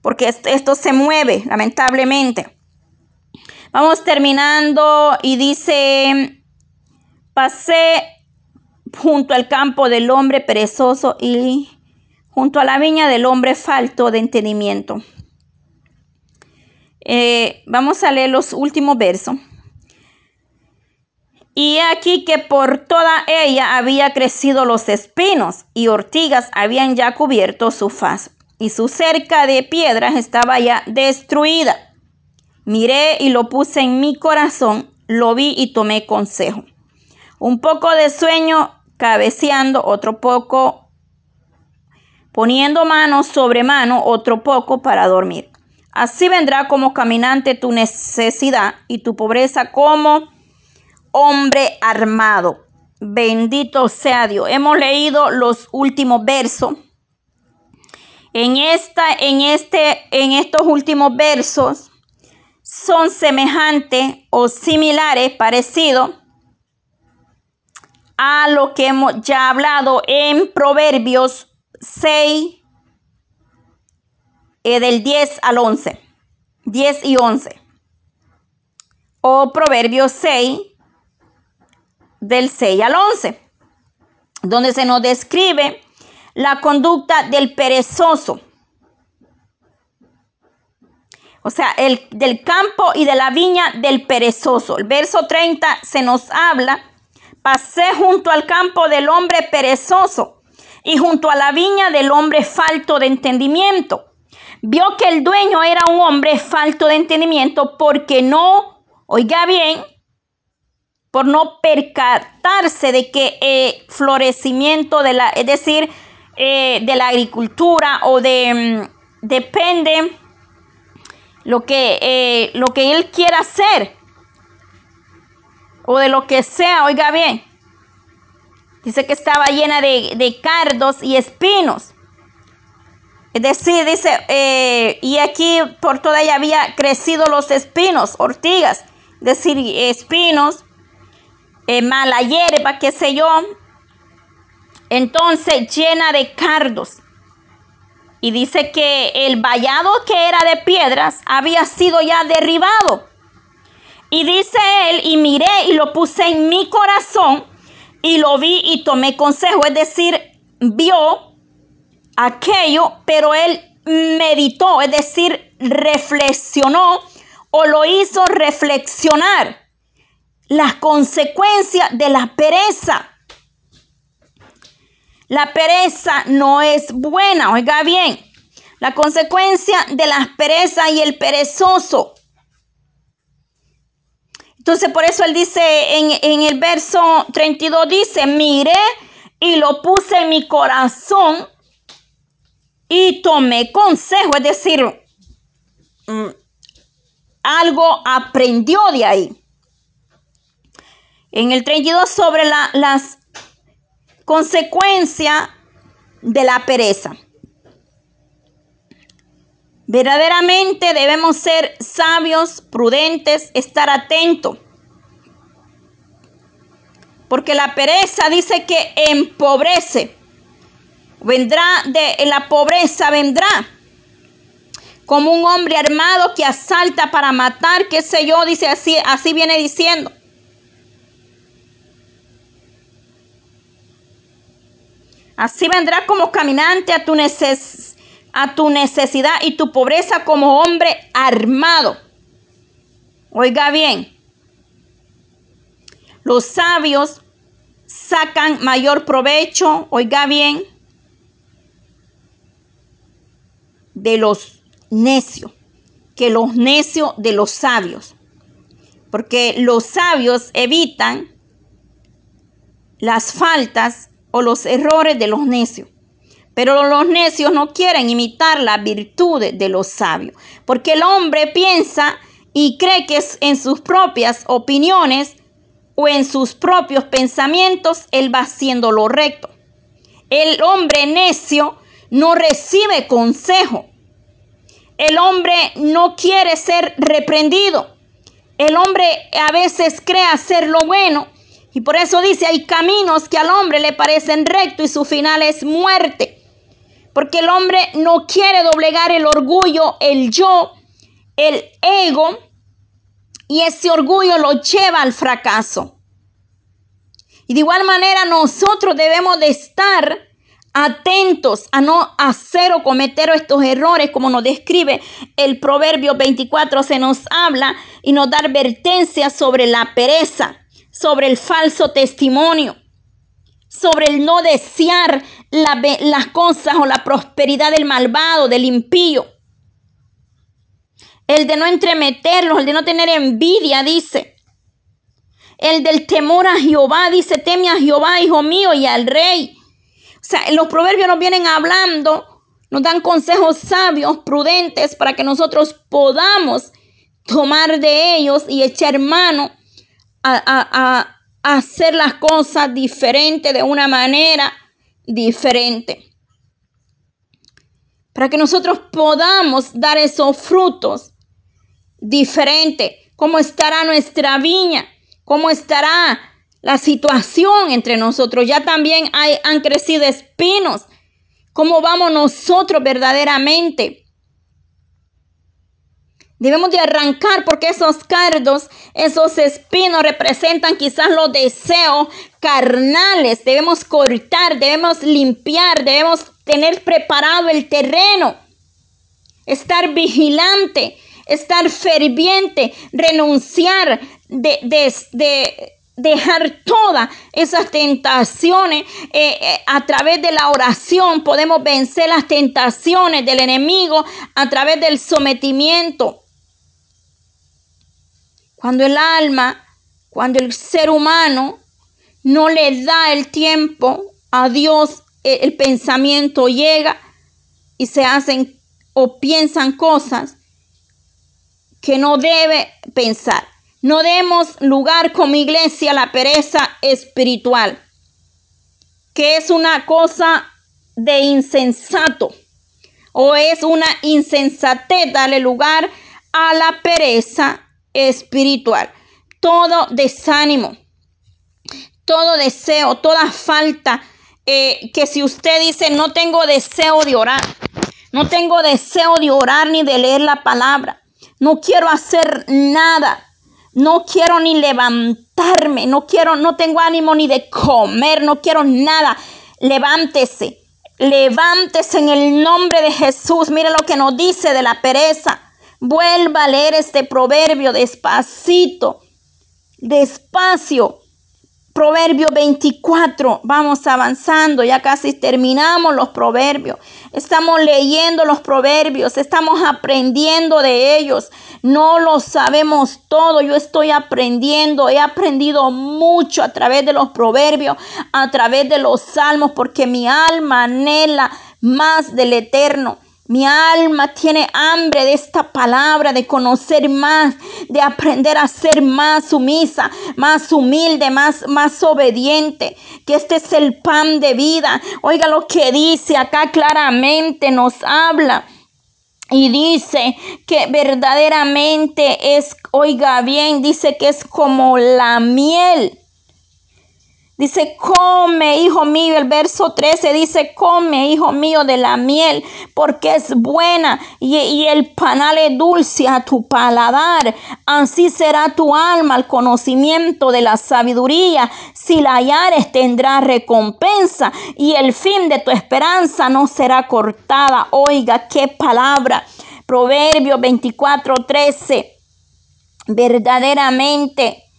porque esto se mueve, lamentablemente. Vamos terminando y dice, pasé junto al campo del hombre perezoso y junto a la viña del hombre falto de entendimiento. Eh, vamos a leer los últimos versos. Y aquí que por toda ella había crecido los espinos y ortigas habían ya cubierto su faz, y su cerca de piedras estaba ya destruida. Miré y lo puse en mi corazón, lo vi y tomé consejo. Un poco de sueño cabeceando, otro poco poniendo mano sobre mano, otro poco para dormir. Así vendrá como caminante tu necesidad y tu pobreza como hombre armado. Bendito sea Dios. Hemos leído los últimos versos. En esta, en este, en estos últimos versos son semejantes o similares, parecidos a lo que hemos ya hablado en Proverbios 6, eh, del 10 al 11. 10 y 11. O Proverbios 6, del 6 al 11, donde se nos describe la conducta del perezoso. O sea, el, del campo y de la viña del perezoso. El verso 30 se nos habla, pasé junto al campo del hombre perezoso y junto a la viña del hombre falto de entendimiento. Vio que el dueño era un hombre falto de entendimiento porque no, oiga bien, por no percatarse de que eh, florecimiento de la, es decir, eh, de la agricultura o de, mm, depende lo que, eh, lo que él quiera hacer o de lo que sea, oiga bien. Dice que estaba llena de, de cardos y espinos. Es decir, dice, y aquí por toda ella había crecido los espinos, ortigas, es decir, espinos eh, mala hierba, qué sé yo. Entonces llena de cardos. Y dice que el vallado que era de piedras había sido ya derribado. Y dice él, y miré y lo puse en mi corazón y lo vi y tomé consejo. Es decir, vio aquello, pero él meditó, es decir, reflexionó o lo hizo reflexionar las consecuencias de la pereza. La pereza no es buena, oiga bien. La consecuencia de la pereza y el perezoso. Entonces por eso él dice en, en el verso 32, dice, mire y lo puse en mi corazón y tomé consejo, es decir, mm, algo aprendió de ahí. En el 32 sobre las consecuencias de la pereza. Verdaderamente debemos ser sabios, prudentes, estar atentos. Porque la pereza dice que empobrece. Vendrá de la pobreza, vendrá. Como un hombre armado que asalta para matar, qué sé yo, dice así, así viene diciendo. Así vendrá como caminante a tu, a tu necesidad y tu pobreza como hombre armado. Oiga bien, los sabios sacan mayor provecho, oiga bien, de los necios que los necios de los sabios. Porque los sabios evitan las faltas o los errores de los necios. Pero los necios no quieren imitar la virtud de los sabios. Porque el hombre piensa y cree que en sus propias opiniones o en sus propios pensamientos él va haciendo lo recto. El hombre necio no recibe consejo. El hombre no quiere ser reprendido. El hombre a veces cree hacer lo bueno y por eso dice, hay caminos que al hombre le parecen rectos y su final es muerte. Porque el hombre no quiere doblegar el orgullo, el yo, el ego, y ese orgullo lo lleva al fracaso. Y de igual manera nosotros debemos de estar atentos a no hacer o cometer estos errores como nos describe el Proverbio 24 se nos habla y nos da advertencia sobre la pereza, sobre el falso testimonio, sobre el no desear las cosas o la prosperidad del malvado, del impío. El de no entremeterlos, el de no tener envidia, dice. El del temor a Jehová, dice, teme a Jehová, hijo mío, y al rey o sea, los proverbios nos vienen hablando, nos dan consejos sabios, prudentes, para que nosotros podamos tomar de ellos y echar mano a, hacer las cosas diferentes, de una manera diferente. Para que nosotros podamos dar esos frutos diferentes. ¿Cómo estará nuestra viña? ¿Cómo estará la situación entre nosotros. Ya también hay, han crecido espinos. ¿Cómo vamos nosotros verdaderamente? Debemos de arrancar porque esos cardos, esos espinos representan quizás los deseos carnales. Debemos cortar, debemos limpiar, debemos tener preparado el terreno. Estar vigilante, estar ferviente, renunciar de, de, de dejar todas esas tentaciones eh, eh, a través de la oración. Podemos vencer las tentaciones del enemigo a través del sometimiento. Cuando el alma, cuando el ser humano no le da el tiempo a Dios, eh, el pensamiento llega y se hacen o piensan cosas que no debe pensar. No demos lugar como iglesia a la pereza espiritual, que es una cosa de insensato o es una insensatez darle lugar a la pereza espiritual. Todo desánimo, todo deseo, toda falta, eh, que si usted dice no tengo deseo de orar, No tengo deseo de orar ni de leer la palabra. No quiero hacer nada. No quiero ni levantarme. No quiero, no tengo ánimo ni de comer. No quiero nada. Levántese. Levántese en el nombre de Jesús. Mire lo que nos dice de la pereza. Vuelva a leer este proverbio despacito. Despacio. Proverbio 24, vamos avanzando, ya casi terminamos los proverbios. Estamos leyendo los proverbios, estamos aprendiendo de ellos. No lo sabemos todo, yo estoy aprendiendo, he aprendido mucho a través de los proverbios, a través de los salmos, porque mi alma anhela más del eterno. Mi alma tiene hambre de esta palabra, de conocer más, de aprender a ser más sumisa, más humilde, más, más obediente. Que este es el pan de vida. Oiga lo que dice acá claramente, nos habla. Y dice que verdaderamente es, oiga bien, dice que es como la miel Dice, come, hijo mío. El verso 13 dice, come, hijo mío, de la miel, porque es buena y, el panal es dulce a tu paladar. Así será tu alma al conocimiento de la sabiduría. Si la hallares, tendrá recompensa y el fin de tu esperanza no será cortada. Oiga, qué palabra. Proverbio 24, 13. Verdaderamente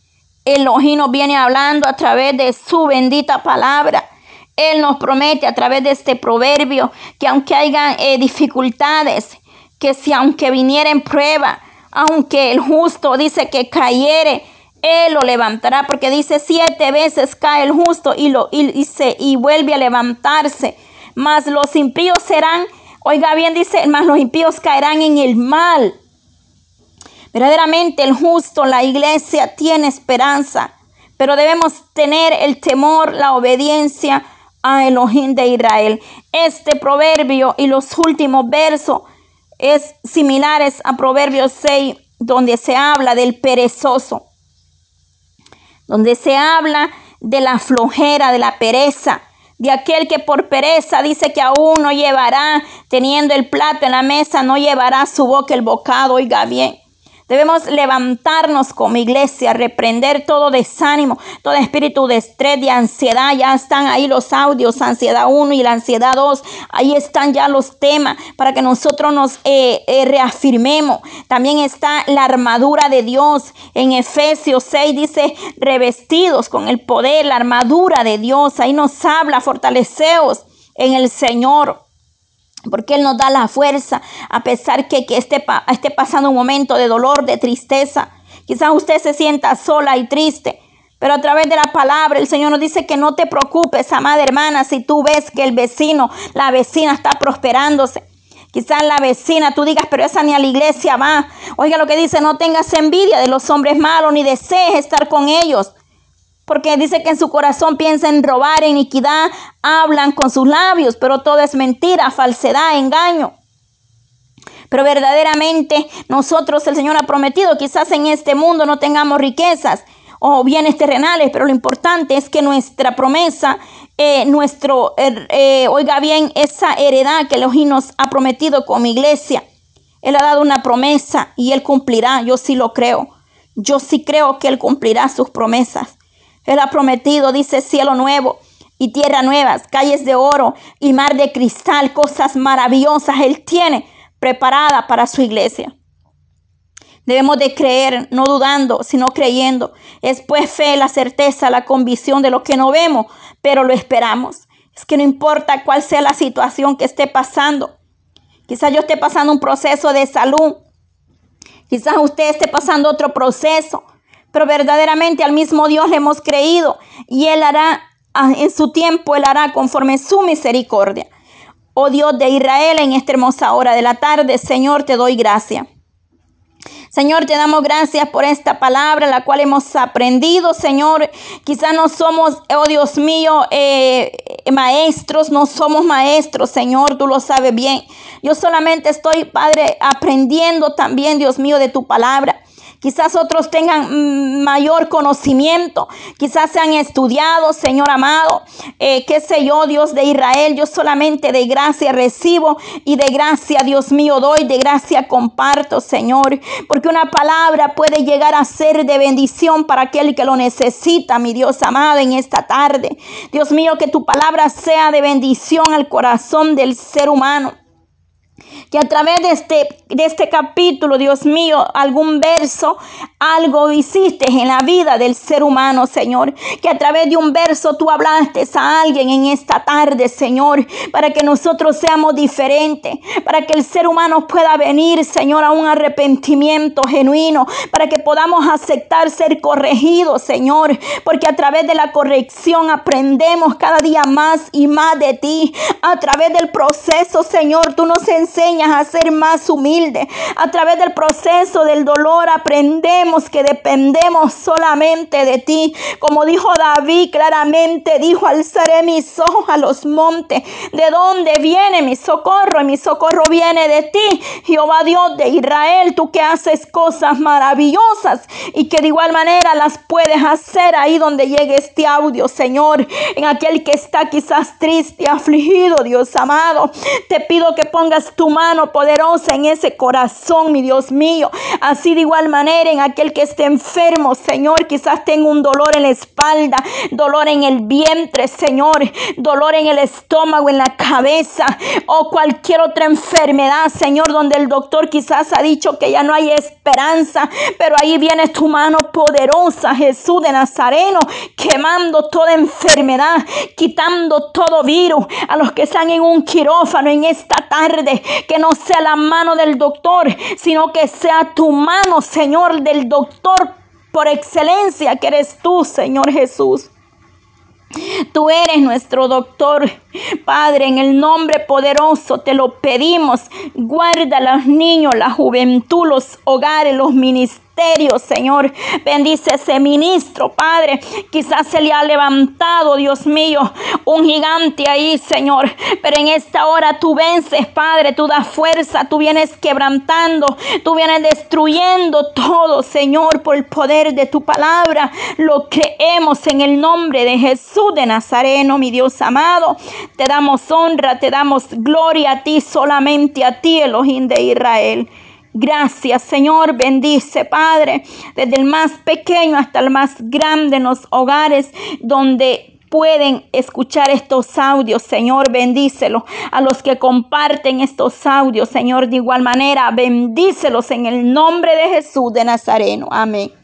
Elohim nos viene hablando a través de su bendita palabra. Él nos promete a través de este proverbio que aunque haya eh, dificultades, que si aunque viniera en prueba, aunque el justo dice que cayere, él lo levantará, porque dice siete veces cae el justo y, lo, y, y vuelve a levantarse. Mas los impíos serán, oiga bien, dice, mas los impíos caerán en el mal. Verdaderamente el justo, la iglesia tiene esperanza, pero debemos tener el temor, la obediencia a Elohim de Israel. Este proverbio y los últimos versos es similares a Proverbios 6, donde se habla del perezoso, donde se habla de la flojera, de la pereza, de aquel que por pereza dice que aún no llevará, teniendo el plato en la mesa, no llevará su boca el bocado, oiga bien. Debemos levantarnos como iglesia, reprender todo desánimo, todo espíritu de estrés, de ansiedad. Ya están ahí los audios, ansiedad 1 y la ansiedad 2. Ahí están ya los temas para que nosotros nos eh, eh, reafirmemos. También está la armadura de Dios. En Efesios 6 dice, revestidos con el poder, la armadura de Dios. Ahí nos habla, fortaleceos en el Señor porque Él nos da la fuerza a pesar que, que esté, esté pasando un momento de dolor, de tristeza. Quizás usted se sienta sola y triste, pero a través de la palabra el Señor nos dice que no te preocupes, amada hermana, si tú ves que el vecino, la vecina está prosperándose. Quizás la vecina, tú digas, pero esa ni a la iglesia va. Oiga lo que dice, no tengas envidia de los hombres malos, ni desees estar con ellos porque dice que en su corazón piensan robar, iniquidad, hablan con sus labios, pero todo es mentira, falsedad, engaño. Pero verdaderamente nosotros, el Señor ha prometido, quizás en este mundo no tengamos riquezas o bienes terrenales, pero lo importante es que nuestra promesa, eh, nuestro, er, eh, oiga bien, esa heredad que Elohim nos ha prometido como iglesia, Él ha dado una promesa y Él cumplirá, yo sí lo creo. Yo sí creo que Él cumplirá sus promesas. Él ha prometido, dice, cielo nuevo y tierra nuevas, calles de oro y mar de cristal, cosas maravillosas Él tiene preparada para su iglesia. Debemos de creer, no dudando, sino creyendo. Es pues fe, la certeza, la convicción de lo que no vemos, pero lo esperamos. Es que no importa cuál sea la situación que esté pasando. Quizás yo esté pasando un proceso de salud. Quizás usted esté pasando otro proceso pero verdaderamente al mismo Dios le hemos creído y Él hará ah, en su tiempo, Él hará conforme su misericordia. Oh Dios de Israel, en esta hermosa hora de la tarde, Señor, te doy gracias. Señor, te damos gracias por esta palabra, la cual hemos aprendido, Señor. Quizás no somos, oh Dios mío, eh, maestros, no somos maestros, Señor, tú lo sabes bien. Yo solamente estoy, Padre, aprendiendo también, Dios mío, de tu palabra. Quizás otros tengan mm, mayor conocimiento, quizás se han estudiado, Señor amado, eh, qué sé yo, Dios de Israel, yo solamente de gracia recibo y de gracia, Dios mío, doy, de gracia comparto, Señor, porque una palabra puede llegar a ser de bendición para aquel que lo necesita, mi Dios amado, en esta tarde. Dios mío, que tu palabra sea de bendición al corazón del ser humano que a través de este, de este capítulo, Dios mío, algún verso, algo hiciste en la vida del ser humano, Señor. Que a través de un verso tú hablaste a alguien en esta tarde, Señor, para que nosotros seamos diferentes, para que el ser humano pueda venir, Señor, a un arrepentimiento genuino, para que podamos aceptar ser corregidos, Señor, porque a través de la corrección aprendemos cada día más y más de ti. A través del proceso, Señor, tú nos enseñas enseñas a ser más humilde. A través del proceso del dolor aprendemos que dependemos solamente de ti. Como dijo David claramente, dijo, alzaré mis ojos a los montes. ¿De dónde viene mi socorro? Mi socorro viene de ti, Jehová Dios de Israel, tú que haces cosas maravillosas y que de igual manera las puedes hacer ahí donde llegue este audio, Señor. En aquel que está quizás triste, afligido, Dios amado, te pido que pongas mano poderosa en ese corazón, mi Dios mío. Así de igual manera en aquel que esté enfermo, Señor, quizás tenga un dolor en la espalda, dolor en el vientre, Señor, dolor en el estómago, en la cabeza o cualquier otra enfermedad, Señor, donde el doctor quizás ha dicho que ya no hay esperanza, pero ahí viene tu mano poderosa, Jesús de Nazareno, quemando toda enfermedad, quitando todo virus a los que están en un quirófano en esta tarde, que no sea la mano del doctor, sino que sea tu mano, Señor, del doctor por excelencia, que eres tú, Señor Jesús. Tú eres nuestro doctor. Padre, en el nombre poderoso te lo pedimos. Guarda a los niños, la juventud, los hogares, los ministerios Señor. Bendice ese ministro, Padre. Quizás se le ha levantado, Dios mío, un gigante ahí, Señor. Pero en esta hora tú vences, Padre. Tú das fuerza, tú vienes quebrantando, tú vienes destruyendo todo, Señor, por el poder de tu palabra. Lo creemos en el nombre de Jesús de Nazareno, mi Dios amado. Te damos honra, te damos gloria a ti, solamente a ti, Elohim de Israel. Gracias, Señor. Bendice, Padre, desde el más pequeño hasta el más grande en los hogares donde pueden escuchar estos audios, Señor, bendícelos. A los que comparten estos audios, Señor, de igual manera, bendícelos en el nombre de Jesús de Nazareno. Amén.